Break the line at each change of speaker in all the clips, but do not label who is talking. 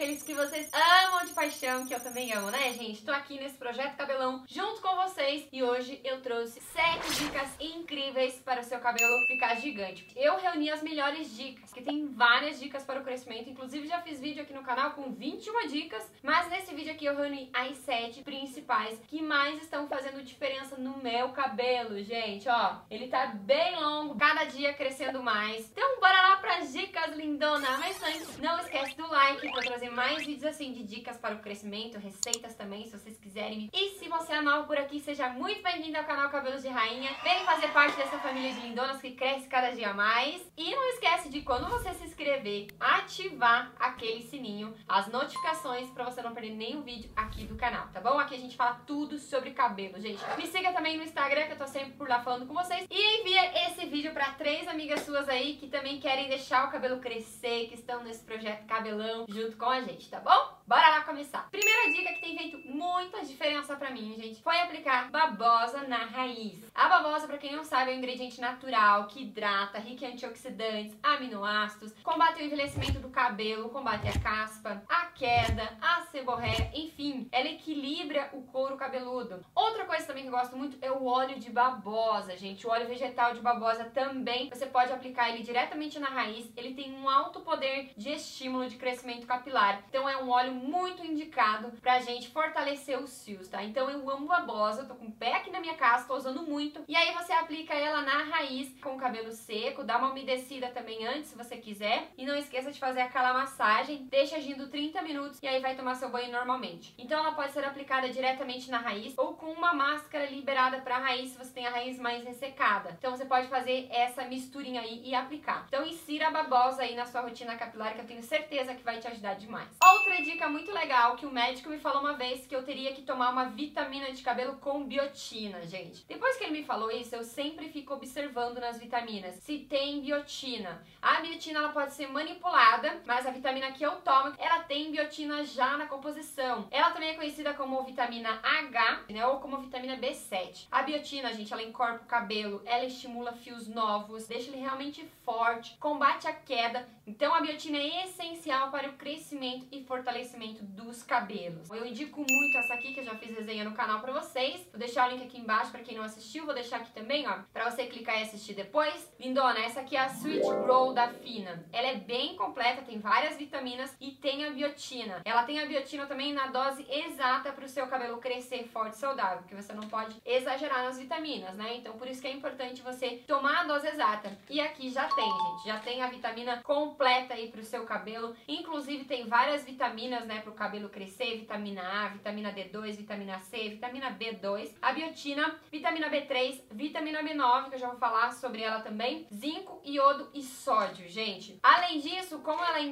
aqueles que vocês amam de paixão, que eu também amo, né, gente? Tô aqui nesse projeto Cabelão junto com vocês e hoje eu trouxe 7 dicas incríveis para o seu cabelo ficar gigante. Eu reuni as melhores dicas, que tem várias dicas para o crescimento, inclusive já fiz vídeo aqui no canal com 21 dicas, mas nesse vídeo aqui eu reuni as 7 principais que mais estão fazendo diferença no meu cabelo, gente, ó. Ele tá bem longo, cada dia crescendo mais. Então bora lá para as dicas lindona, mas antes, não esquece do like para trazer mais vídeos assim de dicas para o crescimento, receitas também, se vocês quiserem. E se você é novo por aqui, seja muito bem-vindo ao canal Cabelos de Rainha. Vem fazer parte dessa família de lindonas que cresce cada dia mais. E não esquece de quando você se inscrever, ativar aquele sininho, as notificações para você não perder nenhum vídeo aqui do canal, tá bom? Aqui a gente fala tudo sobre cabelo, gente. Me siga também no Instagram que eu tô sempre por lá falando com vocês. E envia esse vídeo para três amigas suas aí que também querem deixar o cabelo crescer, que estão nesse projeto Cabelão junto com a gente, tá bom? Bora lá começar. Primeira dica que tem feito muita diferença pra mim, gente, foi aplicar babosa na raiz. A babosa, pra quem não sabe, é um ingrediente natural que hidrata, rico em antioxidantes, aminoácidos, combate o envelhecimento do cabelo, combate a caspa, a queda, a seborréia, enfim, ela equilibra o couro cabeludo. Outra coisa também que eu gosto muito é o óleo de babosa, gente. O óleo vegetal de babosa também, você pode aplicar ele diretamente na raiz, ele tem um alto poder de estímulo de crescimento capilar. Então é um óleo muito indicado pra gente fortalecer os fios, tá? Então eu amo babosa, tô com o pé aqui na minha casa, tô usando muito. E aí você aplica ela na raiz com o cabelo seco, dá uma umedecida também antes, se você quiser. E não esqueça de fazer aquela massagem, deixa agindo 30 minutos e aí vai tomar seu banho normalmente. Então ela pode ser aplicada diretamente na raiz ou com uma máscara liberada pra raiz, se você tem a raiz mais ressecada. Então você pode fazer essa misturinha aí e aplicar. Então insira a babosa aí na sua rotina capilar que eu tenho certeza que vai te ajudar demais. Outra dica muito legal que o médico me falou uma vez que eu teria que tomar uma vitamina de cabelo com biotina, gente. Depois que ele me falou isso, eu sempre fico observando nas vitaminas se tem biotina. A biotina ela pode ser manipulada, mas a vitamina que eu tomo, ela tem biotina já na composição. Ela também é conhecida como vitamina H, né, ou como vitamina B7. A biotina, gente, ela encorpa o cabelo, ela estimula fios novos, deixa ele realmente forte, combate a queda. Então a biotina é essencial para o crescimento e fortalecimento dos cabelos. Eu indico muito essa aqui, que eu já fiz resenha no canal pra vocês. Vou deixar o link aqui embaixo pra quem não assistiu. Vou deixar aqui também, ó, pra você clicar e assistir depois. Lindona, essa aqui é a Sweet Grow da Fina. Ela é bem completa, tem várias vitaminas e tem a biotina. Ela tem a biotina também na dose exata pro seu cabelo crescer forte e saudável, porque você não pode exagerar nas vitaminas, né? Então por isso que é importante você tomar a dose exata. E aqui já tem, gente, já tem a vitamina completa aí pro seu cabelo. Inclusive tem várias vitaminas, né, pro cabelo crescer, vitamina A, vitamina D2, vitamina C, vitamina B2, a biotina, vitamina B3, vitamina B9, que eu já vou falar sobre ela também, zinco, iodo e sódio, gente. Além disso, como ela é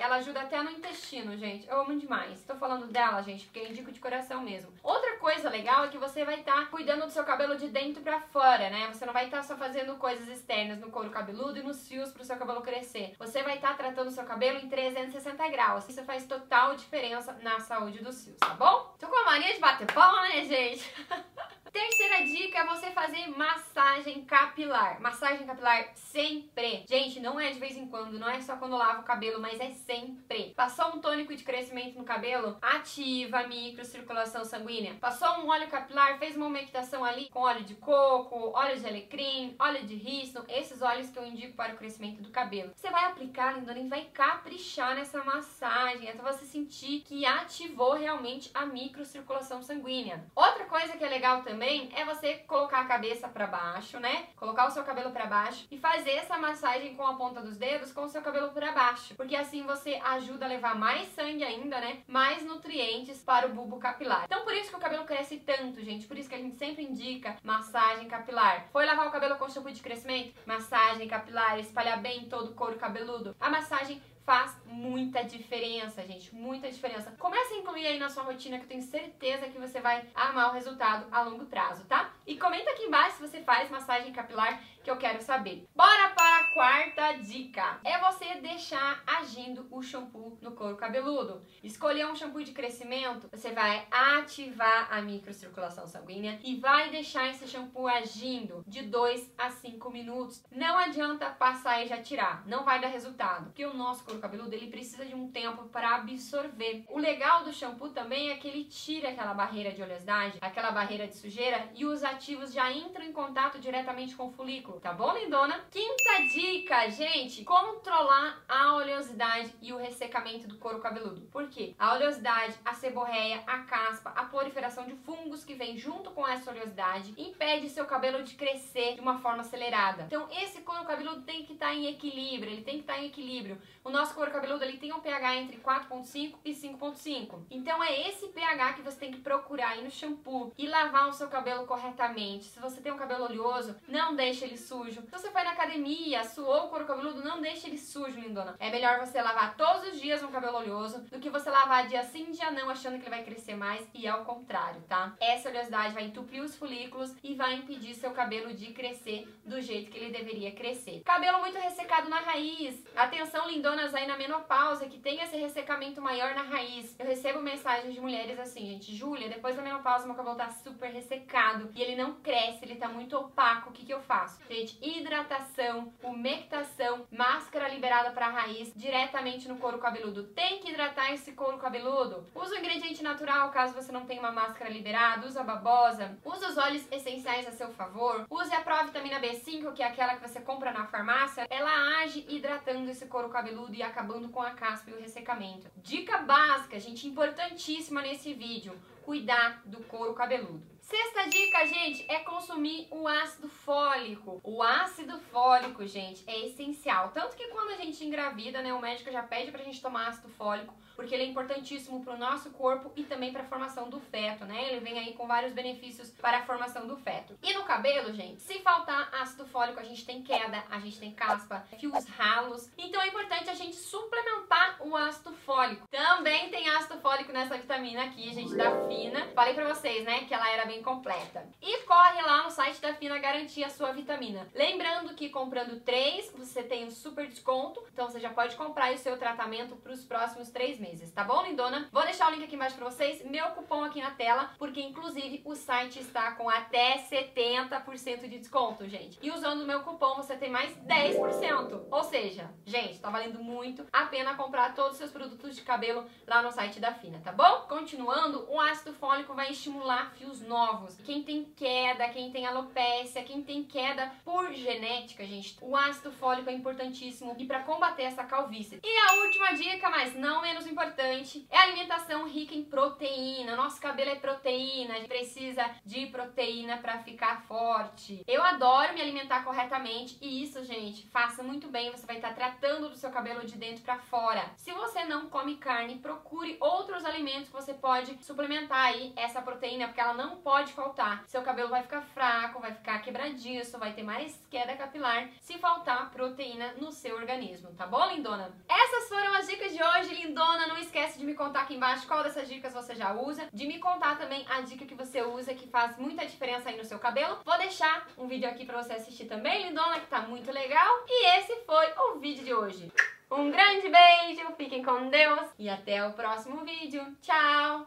ela ajuda até no intestino, gente. Eu amo demais. Tô falando dela, gente, porque eu indico de coração mesmo. Outra coisa legal é que você vai estar tá cuidando do seu cabelo de dentro pra fora, né? Você não vai estar tá só fazendo coisas externas no couro cabeludo e nos fios pro seu cabelo crescer. Você vai estar tá tratando o seu cabelo em 360 graus. Isso faz total diferença na saúde dos fios, tá bom? Tô com a mania de bater palma, né, gente? Terceira dica é você fazer massagem capilar. Massagem capilar sempre. Gente, não é de vez em quando, não é só quando lava o cabelo, mas é sempre. Passou um tônico de crescimento no cabelo, ativa a microcirculação sanguínea. Passou um óleo capilar, fez uma umectação ali com óleo de coco, óleo de alecrim, óleo de rícino, esses óleos que eu indico para o crescimento do cabelo. Você vai aplicar, lindona, e vai caprichar nessa massagem até você sentir que ativou realmente a microcirculação sanguínea. Outra coisa que é legal também é você colocar a cabeça para baixo, né? Colocar o seu cabelo para baixo e fazer essa massagem com a ponta dos dedos com o seu cabelo para baixo, porque assim você ajuda a levar mais sangue ainda, né? Mais nutrientes para o bulbo capilar. Então por isso que o cabelo cresce tanto, gente. Por isso que a gente sempre indica massagem capilar. Foi lavar o cabelo com shampoo de crescimento? Massagem capilar, espalhar bem todo o couro cabeludo. A massagem faz muita diferença, gente, muita diferença. Comece a incluir aí na sua rotina que eu tenho certeza que você vai amar o resultado a longo prazo, tá? E comenta aqui embaixo se você faz massagem capilar que eu quero saber. Bora para a quarta dica. É você deixar agindo o shampoo no couro cabeludo. Escolher um shampoo de crescimento, você vai ativar a microcirculação sanguínea e vai deixar esse shampoo agindo de 2 a 5 minutos. Não adianta passar e já tirar, não vai dar resultado, porque o nosso couro cabeludo ele precisa de um tempo para absorver. O legal do shampoo também é que ele tira aquela barreira de oleosidade, aquela barreira de sujeira e os ativos já entram em contato diretamente com o folículo, tá bom, lindona? Quinta dica, gente, controlar a oleosidade e o ressecamento do couro cabeludo. Por quê? A oleosidade, a seborreia, a caspa, a proliferação de fungos que vem junto com essa oleosidade impede seu cabelo de crescer de uma forma acelerada. Então, esse couro cabeludo tem que estar tá em equilíbrio, ele tem que estar tá em equilíbrio. O nosso couro cabeludo ele tem um pH entre 4.5 e 5.5. Então, é esse pH que você tem que procurar aí no shampoo e lavar o seu cabelo corretamente. Se você tem um cabelo oleoso, não deixe ele sujo. Se você foi na academia, suou o couro cabeludo, não deixe ele sujo, lindona. É melhor você lavar todos os dias um cabelo oleoso do que você lavar dia sim, dia não, achando que ele vai crescer mais e ao contrário, tá? Essa oleosidade vai entupir os folículos e vai impedir seu cabelo de crescer do jeito que ele deveria crescer. Cabelo muito ressecado na raiz. Atenção, lindonas aí na menopausa que tem esse ressecamento maior na raiz. Eu recebo mensagens de mulheres assim, gente, Júlia, depois da menopausa meu cabelo tá super ressecado e ele não cresce, ele tá muito opaco. O que que eu faço? Gente, hidratação, umectação, máscara liberada para raiz diretamente no couro cabeludo. Tem que hidratar esse couro cabeludo. Usa o ingrediente natural, caso você não tenha uma máscara liberada, usa a babosa, usa os óleos essenciais a seu favor, use a provitamina B5, que é aquela que você compra na farmácia, ela age hidratando esse couro cabeludo e acabando com a caspa e o ressecamento. Dica básica, gente, importantíssima nesse vídeo, cuidar do couro cabeludo. Sexta dica, gente, é consumir o ácido fólico. O ácido fólico, gente, é essencial. Tanto que quando a gente engravida, né, o médico já pede pra gente tomar ácido fólico, porque ele é importantíssimo pro nosso corpo e também pra formação do feto, né? Ele vem aí com vários benefícios para a formação do feto. E no cabelo, gente, se faltar ácido fólico, a gente tem queda, a gente tem caspa, fios ralos. Então é importante a gente suplementar o ácido fólico. Também tem ácido fólico nessa vitamina aqui, gente, da Fina. Falei pra vocês, né, que ela era bem completa. E corre lá no site da Fina garantir a sua vitamina. Lembrando que comprando três, você tem um super desconto, então você já pode comprar o seu tratamento para os próximos três meses, tá bom, lindona? Vou deixar o link aqui embaixo pra vocês, meu cupom aqui na tela, porque inclusive o site está com até 70% de desconto, gente. E usando o meu cupom você tem mais 10%. Ou seja, gente, tá valendo muito a pena comprar todos os seus produtos de cabelo lá no site da Fina, tá bom? Continuando, o ácido fólico vai estimular fios novos novos. Quem tem queda, quem tem alopécia, quem tem queda por genética, gente, o ácido fólico é importantíssimo e para combater essa calvície. E a última dica, mas não menos importante, é a alimentação rica em proteína. Nosso cabelo é proteína, a gente precisa de proteína para ficar forte. Eu adoro me alimentar corretamente e isso, gente, faça muito bem, você vai estar tratando do seu cabelo de dentro para fora. Se você não come carne, procure outros alimentos que você pode suplementar aí essa proteína, porque ela não pode pode faltar. Seu cabelo vai ficar fraco, vai ficar quebradiço, vai ter mais queda capilar se faltar proteína no seu organismo, tá bom, lindona? Essas foram as dicas de hoje, lindona. Não esquece de me contar aqui embaixo qual dessas dicas você já usa, de me contar também a dica que você usa que faz muita diferença aí no seu cabelo. Vou deixar um vídeo aqui pra você assistir também, lindona, que tá muito legal. E esse foi o vídeo de hoje. Um grande beijo, fiquem com Deus e até o próximo vídeo. Tchau!